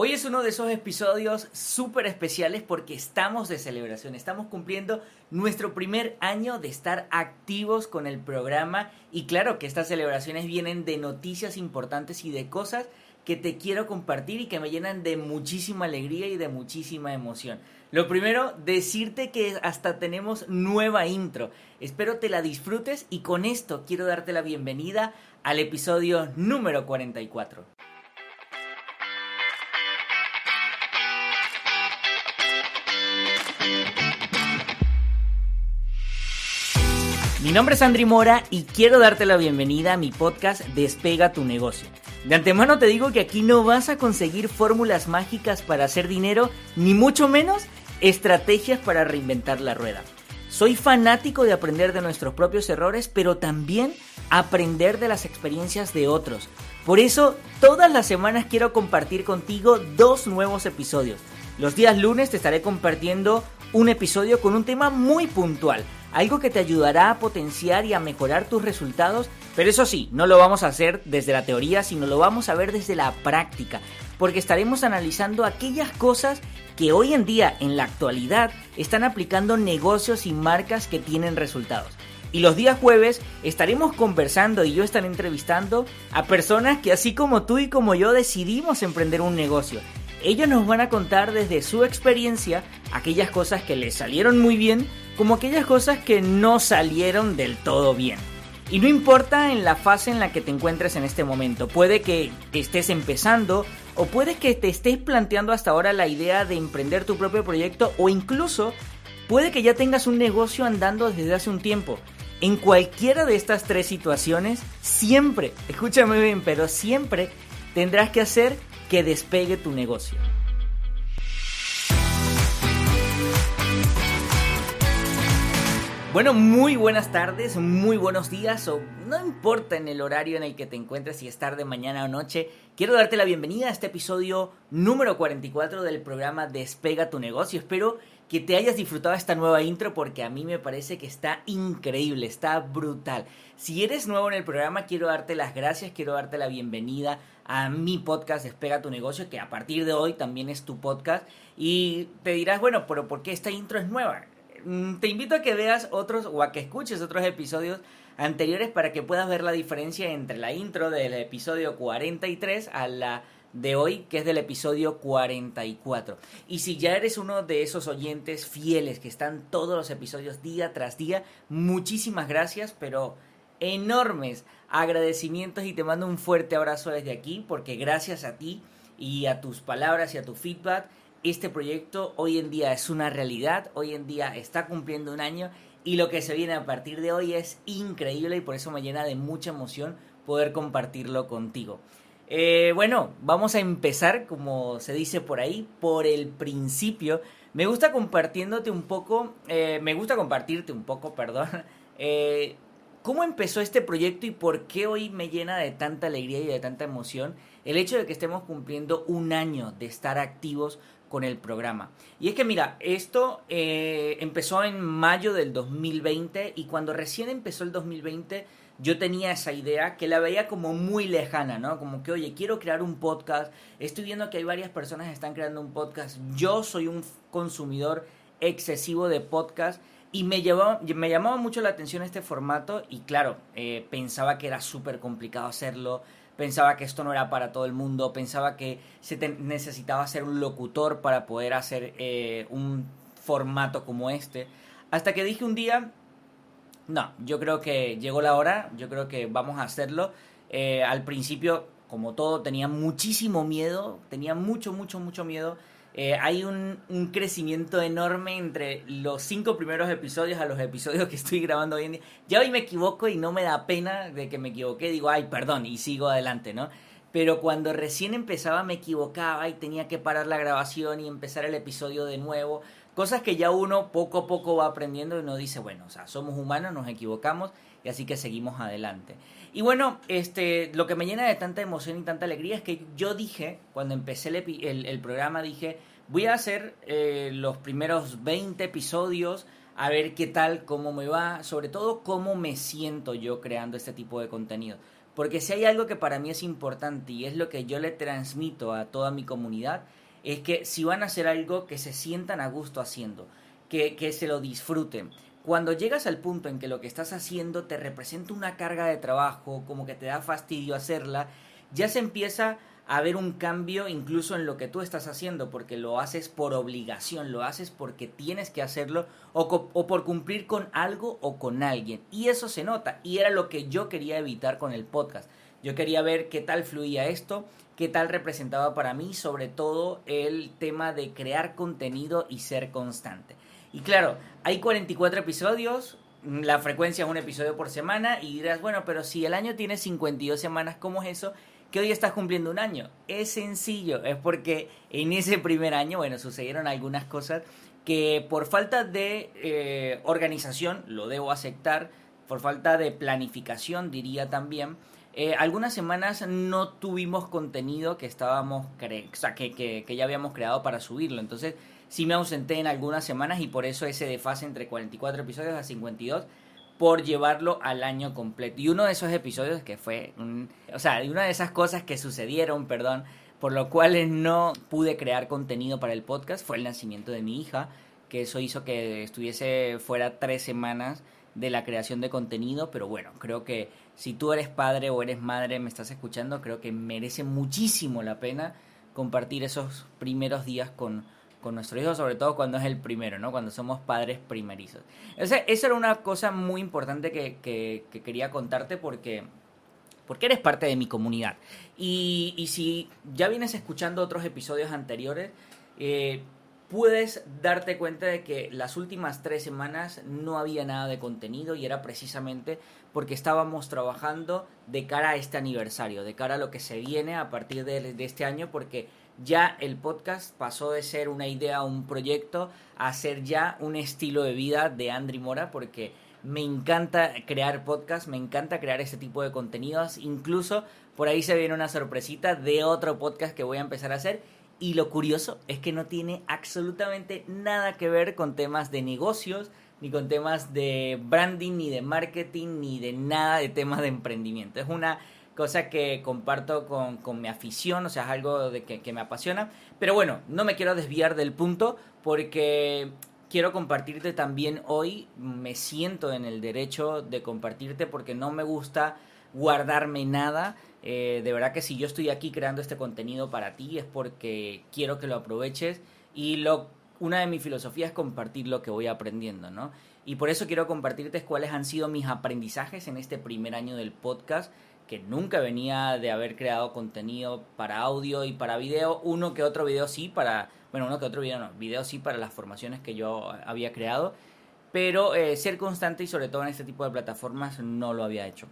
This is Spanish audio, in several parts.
Hoy es uno de esos episodios súper especiales porque estamos de celebración, estamos cumpliendo nuestro primer año de estar activos con el programa y claro que estas celebraciones vienen de noticias importantes y de cosas que te quiero compartir y que me llenan de muchísima alegría y de muchísima emoción. Lo primero, decirte que hasta tenemos nueva intro. Espero te la disfrutes y con esto quiero darte la bienvenida al episodio número 44. Mi nombre es Andri Mora y quiero darte la bienvenida a mi podcast Despega tu negocio. De antemano te digo que aquí no vas a conseguir fórmulas mágicas para hacer dinero, ni mucho menos estrategias para reinventar la rueda. Soy fanático de aprender de nuestros propios errores, pero también aprender de las experiencias de otros. Por eso, todas las semanas quiero compartir contigo dos nuevos episodios. Los días lunes te estaré compartiendo un episodio con un tema muy puntual algo que te ayudará a potenciar y a mejorar tus resultados, pero eso sí, no lo vamos a hacer desde la teoría, sino lo vamos a ver desde la práctica, porque estaremos analizando aquellas cosas que hoy en día, en la actualidad, están aplicando negocios y marcas que tienen resultados. Y los días jueves estaremos conversando y yo estaré entrevistando a personas que así como tú y como yo decidimos emprender un negocio. Ellos nos van a contar desde su experiencia aquellas cosas que les salieron muy bien como aquellas cosas que no salieron del todo bien. Y no importa en la fase en la que te encuentres en este momento, puede que estés empezando o puede que te estés planteando hasta ahora la idea de emprender tu propio proyecto o incluso puede que ya tengas un negocio andando desde hace un tiempo. En cualquiera de estas tres situaciones, siempre, escúchame bien, pero siempre tendrás que hacer que despegue tu negocio. Bueno, muy buenas tardes, muy buenos días o no importa en el horario en el que te encuentres, si es tarde, mañana o noche, quiero darte la bienvenida a este episodio número 44 del programa Despega tu negocio. Espero que te hayas disfrutado esta nueva intro porque a mí me parece que está increíble, está brutal. Si eres nuevo en el programa, quiero darte las gracias, quiero darte la bienvenida a mi podcast Despega tu negocio, que a partir de hoy también es tu podcast. Y te dirás, bueno, pero ¿por qué esta intro es nueva? Mm, te invito a que veas otros o a que escuches otros episodios anteriores para que puedas ver la diferencia entre la intro del episodio 43 a la de hoy, que es del episodio 44. Y si ya eres uno de esos oyentes fieles que están todos los episodios día tras día, muchísimas gracias, pero enormes agradecimientos y te mando un fuerte abrazo desde aquí, porque gracias a ti y a tus palabras y a tu feedback, este proyecto hoy en día es una realidad, hoy en día está cumpliendo un año y lo que se viene a partir de hoy es increíble y por eso me llena de mucha emoción poder compartirlo contigo. Eh, bueno, vamos a empezar, como se dice por ahí, por el principio. Me gusta compartiéndote un poco, eh, me gusta compartirte un poco, perdón, eh, cómo empezó este proyecto y por qué hoy me llena de tanta alegría y de tanta emoción el hecho de que estemos cumpliendo un año de estar activos con el programa. Y es que mira, esto eh, empezó en mayo del 2020 y cuando recién empezó el 2020 yo tenía esa idea que la veía como muy lejana, ¿no? Como que, oye, quiero crear un podcast, estoy viendo que hay varias personas que están creando un podcast, yo soy un consumidor excesivo de podcast y me, llevó, me llamaba mucho la atención este formato y claro, eh, pensaba que era súper complicado hacerlo, pensaba que esto no era para todo el mundo, pensaba que se necesitaba ser un locutor para poder hacer eh, un formato como este. Hasta que dije un día, no, yo creo que llegó la hora, yo creo que vamos a hacerlo. Eh, al principio, como todo, tenía muchísimo miedo, tenía mucho, mucho, mucho miedo eh, hay un, un, crecimiento enorme entre los cinco primeros episodios a los episodios que estoy grabando hoy en día. Ya hoy me equivoco y no me da pena de que me equivoqué, digo, ay, perdón, y sigo adelante, ¿no? Pero cuando recién empezaba me equivocaba y tenía que parar la grabación y empezar el episodio de nuevo. Cosas que ya uno poco a poco va aprendiendo y uno dice, bueno, o sea, somos humanos, nos equivocamos y así que seguimos adelante. Y bueno, este, lo que me llena de tanta emoción y tanta alegría es que yo dije, cuando empecé el, el, programa, dije, voy a hacer eh, los primeros 20 episodios, a ver qué tal, cómo me va, sobre todo cómo me siento yo creando este tipo de contenido. Porque si hay algo que para mí es importante y es lo que yo le transmito a toda mi comunidad, es que si van a hacer algo, que se sientan a gusto haciendo, que, que se lo disfruten. Cuando llegas al punto en que lo que estás haciendo te representa una carga de trabajo, como que te da fastidio hacerla, ya se empieza a ver un cambio incluso en lo que tú estás haciendo, porque lo haces por obligación, lo haces porque tienes que hacerlo o, por cumplir con algo o con alguien. Y eso se nota, y era lo que yo quería evitar con el podcast. Yo quería ver qué tal fluía esto, qué tal representaba para mí, sobre todo el tema de crear contenido y ser constante. Y claro, hay 44 episodios, la frecuencia es un episodio por semana, y dirás, bueno, pero si el año tiene 52 semanas, ¿cómo es eso? Que hoy estás cumpliendo un año. Es sencillo, es porque en ese primer año, bueno, sucedieron algunas cosas que por falta de eh, organización, lo debo aceptar, por falta de planificación, diría también, eh, algunas semanas no tuvimos contenido que estábamos, que, que, que ya habíamos creado para subirlo. Entonces, sí me ausenté en algunas semanas y por eso ese desfase entre 44 episodios a 52 por llevarlo al año completo. Y uno de esos episodios que fue, o sea, una de esas cosas que sucedieron, perdón, por lo cual no pude crear contenido para el podcast fue el nacimiento de mi hija, que eso hizo que estuviese fuera tres semanas de la creación de contenido, pero bueno, creo que si tú eres padre o eres madre, me estás escuchando, creo que merece muchísimo la pena compartir esos primeros días con, con nuestro hijo, sobre todo cuando es el primero, ¿no? Cuando somos padres primerizos. O eso era una cosa muy importante que, quería contarte porque, porque eres parte de mi comunidad. Y, y si ya vienes escuchando otros episodios anteriores, eh, puedes darte cuenta de que las últimas tres semanas no había nada de contenido y era precisamente porque estábamos trabajando de cara a este aniversario, de cara a lo que se viene a partir de, de este año, porque ya el podcast pasó de ser una idea, un proyecto, a ser ya un estilo de vida de Andri Mora, porque me encanta crear podcast, me encanta crear este tipo de contenidos, incluso por ahí se viene una sorpresita de otro podcast que voy a empezar a hacer. Y lo curioso es que no tiene absolutamente nada que ver con temas de negocios, ni con temas de branding, ni de marketing, ni de nada de temas de emprendimiento. Es una cosa que comparto con, con mi afición, o sea, es algo de que, me apasiona. Pero bueno, no me quiero desviar del punto porque quiero compartirte también hoy, me siento en el derecho de compartirte porque no me gusta guardarme nada. Eh, de verdad que si yo estoy aquí creando este contenido para ti es porque quiero que lo aproveches y lo, una de mis filosofías es compartir lo que voy aprendiendo, ¿no? Y por eso quiero compartirte cuáles han sido mis aprendizajes en este primer año del podcast que nunca venía de haber creado contenido para audio y para video, uno que otro video sí para, bueno, uno que otro video no, video sí para las formaciones que yo había creado, pero eh, ser constante y sobre todo en este tipo de plataformas no lo había hecho.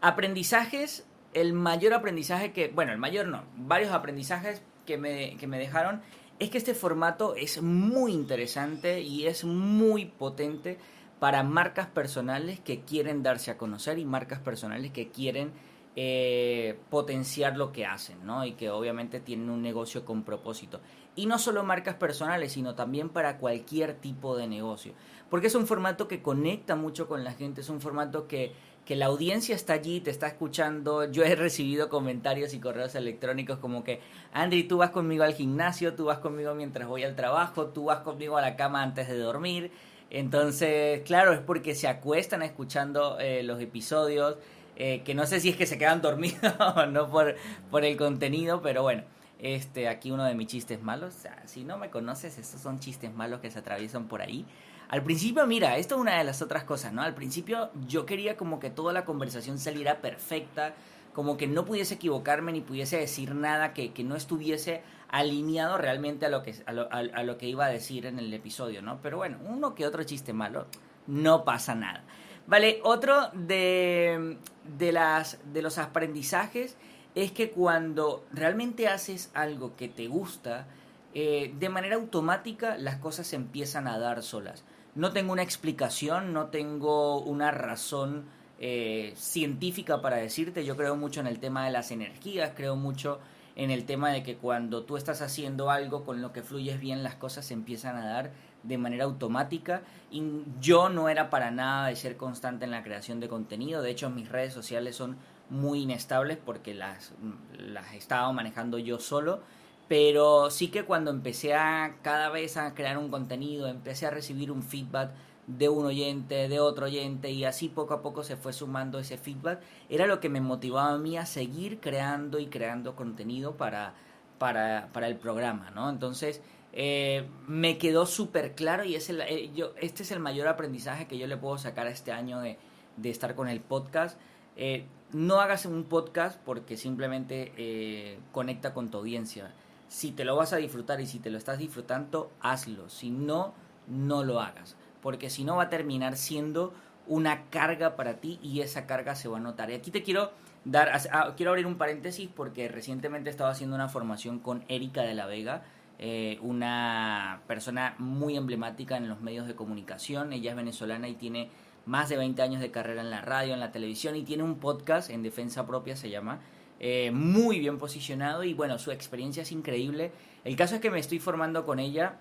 Aprendizajes, el mayor aprendizaje que, bueno, el mayor no, varios aprendizajes que me, que me dejaron es que este formato es muy interesante y es muy potente para marcas personales que quieren darse a conocer y marcas personales que quieren eh, potenciar lo que hacen, ¿no? Y que obviamente tienen un negocio con propósito. Y no solo marcas personales, sino también para cualquier tipo de negocio. Porque es un formato que conecta mucho con la gente, es un formato que, que la audiencia está allí, te está escuchando. Yo he recibido comentarios y correos electrónicos como que, Andy, tú vas conmigo al gimnasio, tú vas conmigo mientras voy al trabajo, tú vas conmigo a la cama antes de dormir. Entonces, claro, es porque se acuestan escuchando eh, los episodios, eh, que no sé si es que se quedan dormidos o no por, por el contenido, pero bueno, este, aquí uno de mis chistes malos. Si no me conoces, estos son chistes malos que se atraviesan por ahí. Al principio, mira, esto es una de las otras cosas, ¿no? Al principio yo quería como que toda la conversación saliera perfecta, como que no pudiese equivocarme ni pudiese decir nada que, que no estuviese alineado realmente a lo, que, a lo, a, lo, que iba a decir en el episodio, ¿no? Pero bueno, uno que otro chiste malo, no pasa nada. Vale, otro de, de, las, de los aprendizajes es que cuando realmente haces algo que te gusta, eh, de manera automática las cosas se empiezan a dar solas. No tengo una explicación, no tengo una razón eh, científica para decirte. Yo creo mucho en el tema de las energías, creo mucho en el tema de que cuando tú estás haciendo algo con lo que fluyes bien, las cosas se empiezan a dar de manera automática. Y yo no era para nada de ser constante en la creación de contenido. De hecho, mis redes sociales son muy inestables porque las, las estaba manejando yo solo. Pero sí que cuando empecé a cada vez a crear un contenido, empecé a recibir un feedback de un oyente, de otro oyente, y así poco a poco se fue sumando ese feedback, era lo que me motivaba a mí a seguir creando y creando contenido para, para, para el programa, ¿no? Entonces, eh, me quedó súper claro y es el, eh, yo, este es el mayor aprendizaje que yo le puedo sacar a este año de, de estar con el podcast. Eh, no hagas un podcast porque simplemente conecta con tu audiencia. Si te lo vas a disfrutar y si te lo estás disfrutando, hazlo. Si no, no lo hagas porque si no va a terminar siendo una carga para ti y esa carga se va a notar. Y aquí te quiero dar, ah, quiero abrir un paréntesis porque recientemente estaba haciendo una formación con Erika de la Vega, eh, una persona muy emblemática en los medios de comunicación. Ella es venezolana y tiene más de 20 años de carrera en la radio, en la televisión y tiene un podcast en defensa propia, se llama. Eh, muy bien posicionado y bueno, su experiencia es increíble. El caso es que me estoy formando con ella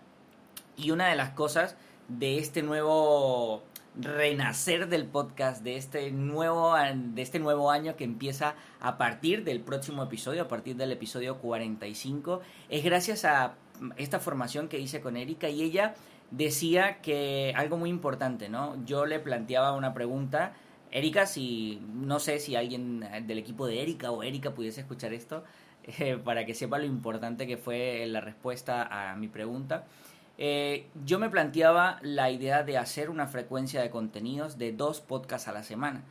y una de las cosas de este nuevo renacer del podcast, de este nuevo, de este nuevo año que empieza a partir del próximo episodio, a partir del episodio 45, es gracias a esta formación que hice con Erika y ella decía que algo muy importante, ¿no? Yo le planteaba una pregunta, Erika, si no sé si alguien del equipo de Erika o Erika pudiese escuchar esto, eh, para que sepa lo importante que fue la respuesta a mi pregunta. Eh, yo me planteaba la idea de hacer una frecuencia de contenidos de dos podcasts a la semana.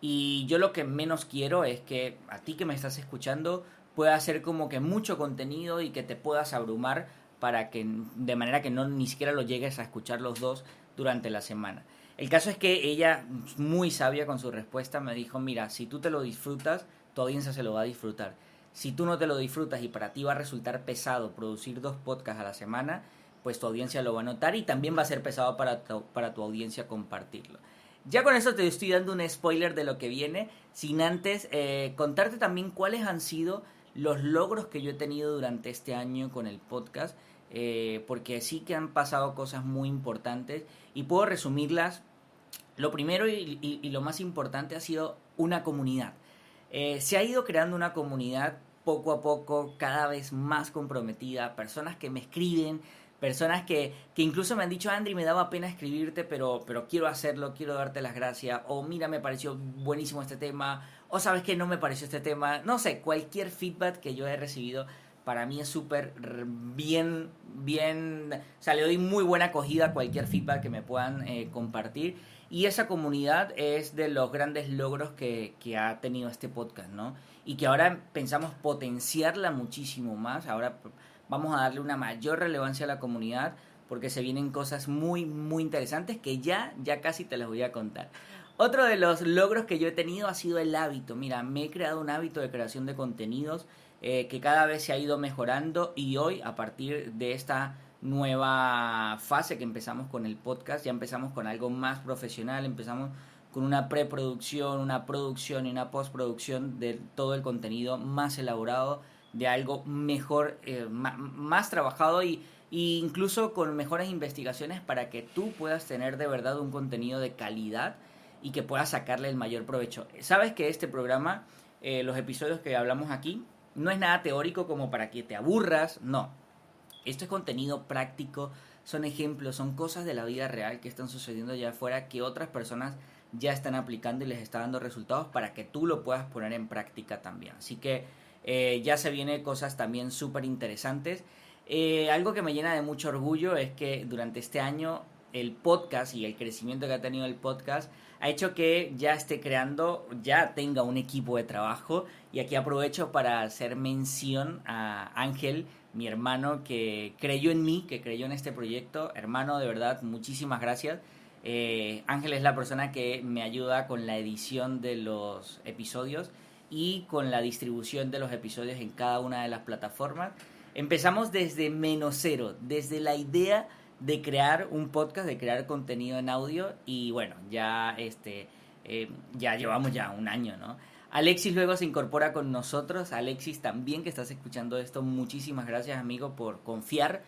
Y yo lo que menos quiero es que a ti que me estás escuchando pueda hacer como que mucho contenido y que te puedas abrumar para que de manera que no ni siquiera lo llegues a escuchar los dos durante la semana. El caso es que ella, muy sabia con su respuesta, me dijo, mira, si tú te lo disfrutas, tu audiencia se lo va a disfrutar. Si tú no te lo disfrutas y para ti va a resultar pesado producir dos podcasts a la semana, pues tu audiencia lo va a notar y también va a ser pesado para tu, para tu audiencia compartirlo. Ya con eso te estoy dando un spoiler de lo que viene, sin antes eh, contarte también cuáles han sido los logros que yo he tenido durante este año con el podcast, eh, porque sí que han pasado cosas muy importantes y puedo resumirlas. Lo primero y, lo más importante ha sido una comunidad. Eh, se ha ido creando una comunidad poco a poco, cada vez más comprometida, personas que me escriben, personas que, que incluso me han dicho, Andri, me daba pena escribirte, pero, pero quiero hacerlo, quiero darte las gracias, o mira, me pareció buenísimo este tema, o sabes que no me pareció este tema, no sé, cualquier feedback que yo he recibido para mí es súper bien, bien, o sea, le doy muy buena acogida a cualquier feedback que me puedan eh, compartir. Y esa comunidad es de los grandes logros que, que, ha tenido este podcast, ¿no? Y que ahora pensamos potenciarla muchísimo más. Ahora vamos a darle una mayor relevancia a la comunidad porque se vienen cosas muy, muy interesantes que ya, ya casi te las voy a contar. Otro de los logros que yo he tenido ha sido el hábito. Mira, me he creado un hábito de creación de contenidos eh, que cada vez se ha ido mejorando y hoy, a partir de esta nueva fase que empezamos con el podcast, ya empezamos con algo más profesional, empezamos con una preproducción, una producción y una postproducción de todo el contenido más elaborado de algo mejor, eh, más, trabajado y, incluso con mejores investigaciones para que tú puedas tener de verdad un contenido de calidad y que puedas sacarle el mayor provecho. Sabes que este programa, eh, los episodios que hablamos aquí, no es nada teórico como para que te aburras, no. Esto es contenido práctico, son ejemplos, son cosas de la vida real que están sucediendo allá afuera que otras personas ya están aplicando y les está dando resultados para que tú lo puedas poner en práctica también. Así que eh, ya se vienen cosas también súper interesantes. Eh, algo que me llena de mucho orgullo es que durante este año el podcast y el crecimiento que ha tenido el podcast ha hecho que ya esté creando, ya tenga un equipo de trabajo y aquí aprovecho para hacer mención a Ángel, mi hermano que creyó en mí, que creyó en este proyecto. Hermano, de verdad, muchísimas gracias. Eh, Ángel es la persona que me ayuda con la edición de los episodios y con la distribución de los episodios en cada una de las plataformas. Empezamos desde menos cero, desde la idea de crear un podcast, de crear contenido en audio y bueno, ya este eh, ya llevamos ya un año, ¿no? Alexis luego se incorpora con nosotros. Alexis también que estás escuchando esto, muchísimas gracias amigo por confiar,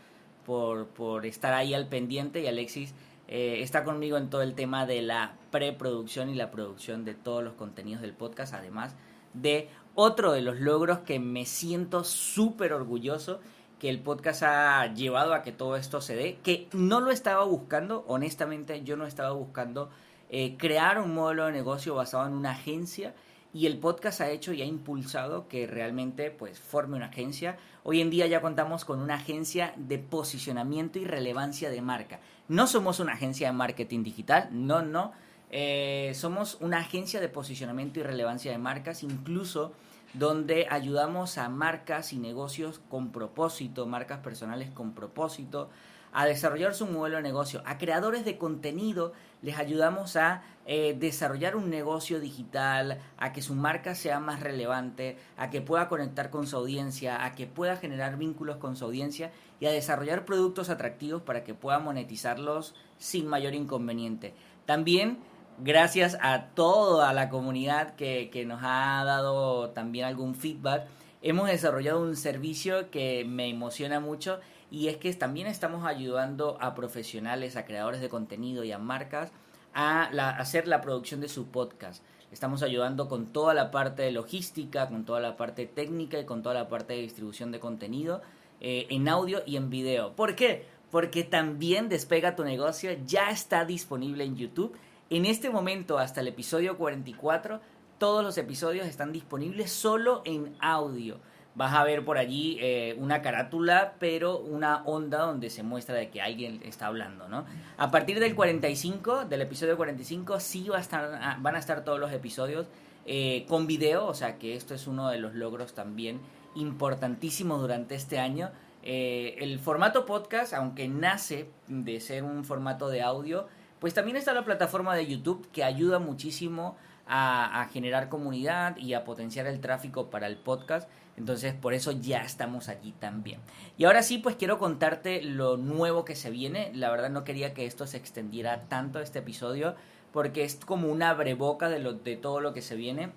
por, por estar ahí al pendiente y Alexis eh, está conmigo en todo el tema de la preproducción y la producción de todos los contenidos del podcast, además de otro de los logros que me siento súper orgulloso que el podcast ha llevado a que todo esto se dé, que no lo estaba buscando, honestamente yo no estaba buscando eh, crear un modelo de negocio basado en una agencia y el podcast ha hecho y ha impulsado que realmente pues forme una agencia. Hoy en día ya contamos con una agencia de posicionamiento y relevancia de marca. No somos una agencia de marketing digital, no, no. Eh, somos una agencia de posicionamiento y relevancia de marcas, incluso donde ayudamos a marcas y negocios con propósito, marcas personales con propósito, a desarrollar su modelo de negocio. A creadores de contenido les ayudamos a eh, desarrollar un negocio digital, a que su marca sea más relevante, a que pueda conectar con su audiencia, a que pueda generar vínculos con su audiencia y a desarrollar productos atractivos para que pueda monetizarlos sin mayor inconveniente. También gracias a toda la comunidad que, que nos ha dado también algún feedback, hemos desarrollado un servicio que me emociona mucho y es que también estamos ayudando a profesionales, a creadores de contenido y a marcas a, hacer la producción de su podcast. Estamos ayudando con toda la parte de logística, con toda la parte técnica y con toda la parte de distribución de contenido eh, en audio y en video. ¿Por qué? Porque también Despega tu negocio ya está disponible en YouTube. En este momento, hasta el episodio 44, todos los episodios están disponibles solo en audio vas a ver por allí eh, una carátula, pero una onda donde se muestra de que alguien está hablando, ¿no? A partir del 45, del episodio 45, sí va a estar, ah, van a estar todos los episodios eh, con video, o sea que esto es uno de los logros también importantísimos durante este año. Eh, el formato podcast, aunque nace de ser un formato de audio, pues también está la plataforma de YouTube que ayuda muchísimo a, generar comunidad y a potenciar el tráfico para el podcast. Entonces, por eso ya estamos allí también. Y ahora sí, pues quiero contarte lo nuevo que se viene. La verdad no quería que esto se extendiera tanto este episodio porque es como una breboca de, lo, de todo lo que se viene.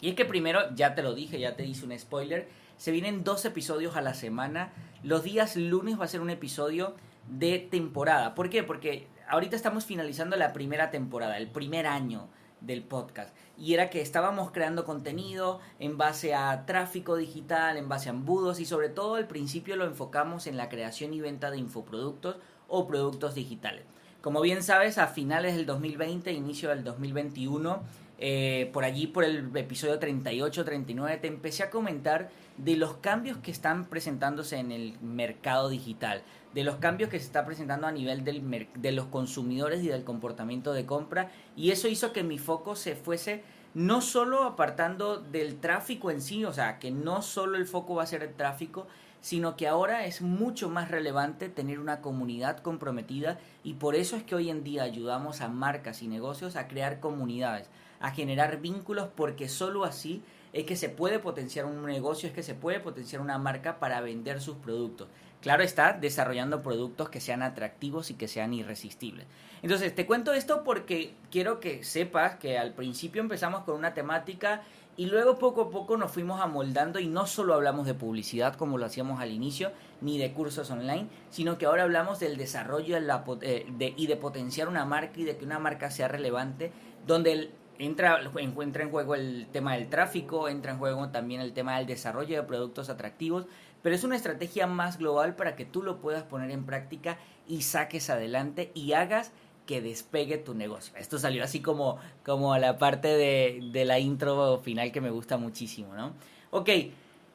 Y es que primero, ya te lo dije, ya te hice un spoiler, se vienen dos episodios a la semana. Los días lunes va a ser un episodio de temporada. ¿Por qué? Porque ahorita estamos finalizando la primera temporada, el primer año del podcast. Y era que estábamos creando contenido en base a tráfico digital, en base a embudos y sobre todo al principio lo enfocamos en la creación y venta de infoproductos o productos digitales. Como bien sabes, a finales del 2020, inicio del 2021, eh, por allí por el episodio 38-39, te empecé a comentar de los cambios que están presentándose en el mercado digital, de los cambios que se está presentando a nivel del de los consumidores y del comportamiento de compra, y eso hizo que mi foco se fuese no solo apartando del tráfico en sí, o sea, que no solo el foco va a ser el tráfico, sino que ahora es mucho más relevante tener una comunidad comprometida y por eso es que hoy en día ayudamos a marcas y negocios a crear comunidades a generar vínculos porque solo así es que se puede potenciar un negocio, es que se puede potenciar una marca para vender sus productos. Claro está, desarrollando productos que sean atractivos y que sean irresistibles. Entonces, te cuento esto porque quiero que sepas que al principio empezamos con una temática y luego poco a poco nos fuimos amoldando y no solo hablamos de publicidad como lo hacíamos al inicio, ni de cursos online, sino que ahora hablamos del desarrollo eh, y de potenciar una marca y de que una marca sea relevante, donde el entra, encuentra en juego el tema del tráfico, entra en juego también el tema del desarrollo de productos atractivos, pero es una estrategia más global para que tú lo puedas poner en práctica y saques adelante y hagas que despegue tu negocio. Esto salió así como, como la parte de, de la intro final que me gusta muchísimo, ¿no? Ok,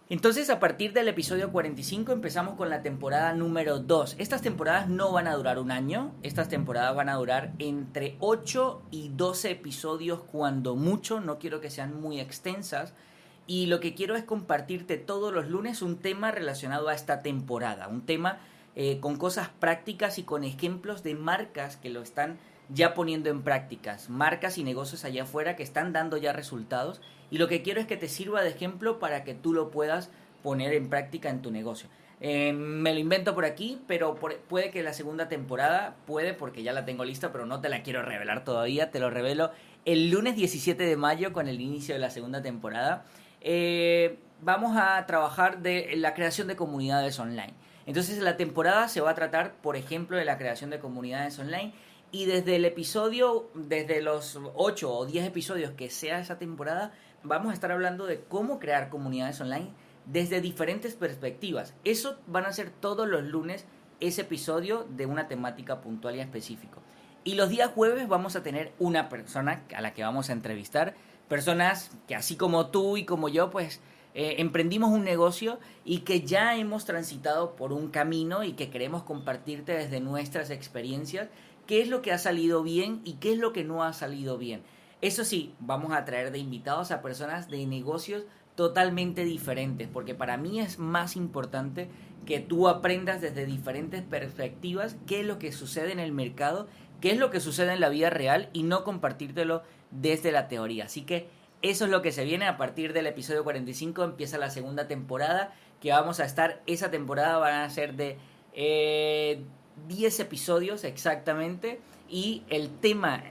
entonces a partir del episodio 45 empezamos con la temporada número 2. Estas temporadas no van a durar un año, estas temporadas van a durar entre 8 y 12 episodios cuando mucho, no quiero que sean muy extensas. Y lo que quiero es compartirte todos los lunes un tema relacionado a esta temporada, un tema eh, con cosas prácticas y con ejemplos de marcas que lo están ya poniendo en prácticas, marcas y negocios allá afuera que están dando ya resultados y lo que quiero es que te sirva de ejemplo para que tú lo puedas poner en práctica en tu negocio. Eh, me lo invento por aquí, pero puede que la segunda temporada, puede porque ya la tengo lista, pero no te la quiero revelar todavía, te lo revelo el lunes 17 de mayo con el inicio de la segunda temporada. Eh, vamos a trabajar de la creación de comunidades online. Entonces la temporada se va a tratar, por ejemplo, de la creación de comunidades online y desde el episodio, desde los 8 o 10 episodios que sea esa temporada, vamos a estar hablando de cómo crear comunidades online desde diferentes perspectivas. Eso van a ser todos los lunes ese episodio de una temática puntual y específica. Y los días jueves vamos a tener una persona a la que vamos a entrevistar, personas que así como tú y como yo, pues eh, emprendimos un negocio y que ya hemos transitado por un camino y que queremos compartirte desde nuestras experiencias qué es lo que ha salido bien y qué es lo que no ha salido bien. Eso sí, vamos a traer de invitados a personas de negocios totalmente diferentes, porque para mí es más importante que tú aprendas desde diferentes perspectivas qué es lo que sucede en el mercado, qué es lo que sucede en la vida real y no compartírtelo desde la teoría. Así que eso es lo que se viene a partir del episodio 45, empieza la segunda temporada, que vamos a estar, esa temporada van a ser de 10 eh, episodios exactamente y el tema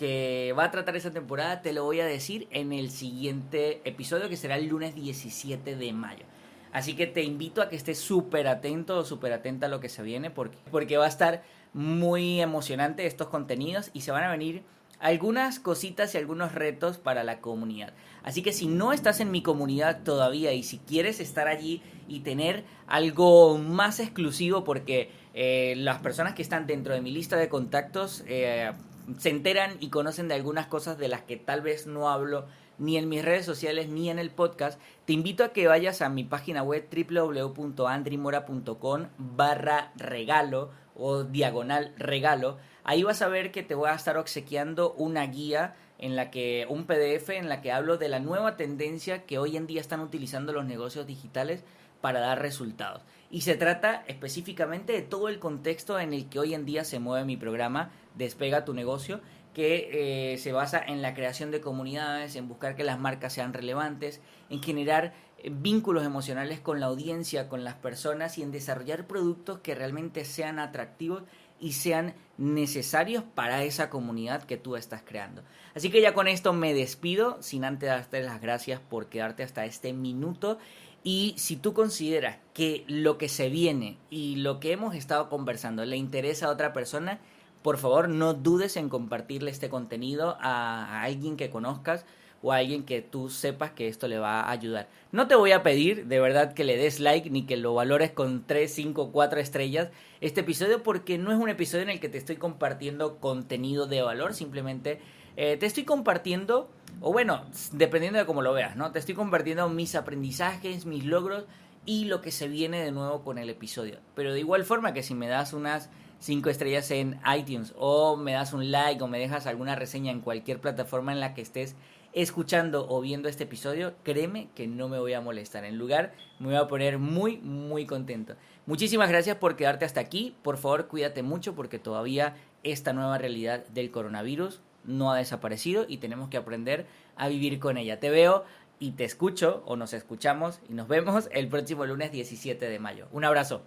que va a tratar esa temporada te lo voy a decir en el siguiente episodio que será el lunes 17 de mayo. Así que te invito a que estés súper atento o súper atenta a lo que se viene porque, porque va a estar muy emocionante estos contenidos y se van a venir algunas cositas y algunos retos para la comunidad. Así que si no estás en mi comunidad todavía y si quieres estar allí y tener algo más exclusivo porque eh, las personas que están dentro de mi lista de contactos eh, se enteran y conocen de algunas cosas de las que tal vez no hablo ni en mis redes sociales ni en el podcast, te invito a que vayas a mi página web www.andrimora.com barra regalo o diagonal regalo. Ahí vas a ver que te voy a estar obsequiando una guía en la que un PDF en la que hablo de la nueva tendencia que hoy en día están utilizando los negocios digitales para dar resultados. Y se trata específicamente de todo el contexto en el que hoy en día se mueve mi programa Despega tu negocio, que eh, se basa en la creación de comunidades, en buscar que las marcas sean relevantes, en generar eh, vínculos emocionales con la audiencia, con las personas y en desarrollar productos que realmente sean atractivos y sean necesarios para esa comunidad que tú estás creando. Así que ya con esto me despido, sin antes darte las gracias por quedarte hasta este minuto y si tú consideras que lo que se viene y lo que hemos estado conversando le interesa a otra persona, por favor no dudes en compartirle este contenido a, alguien que conozcas o a alguien que tú sepas que esto le va a ayudar. No te voy a pedir de verdad que le des like ni que lo valores con 3, 5, 4 estrellas este episodio porque no es un episodio en el que te estoy compartiendo contenido de valor, simplemente eh, te estoy compartiendo o bueno, dependiendo de cómo lo veas, ¿no? Te estoy compartiendo mis aprendizajes, mis logros y lo que se viene de nuevo con el episodio. Pero de igual forma que si me das unas 5 estrellas en iTunes o me das un like o me dejas alguna reseña en cualquier plataforma en la que estés escuchando o viendo este episodio, créeme que no me voy a molestar. En lugar, me voy a poner muy, muy contento. Muchísimas gracias por quedarte hasta aquí. Por favor, cuídate mucho porque todavía esta nueva realidad del coronavirus no ha desaparecido y tenemos que aprender a vivir con ella. Te veo y te escucho o nos escuchamos y nos vemos el próximo lunes 17 de mayo. Un abrazo.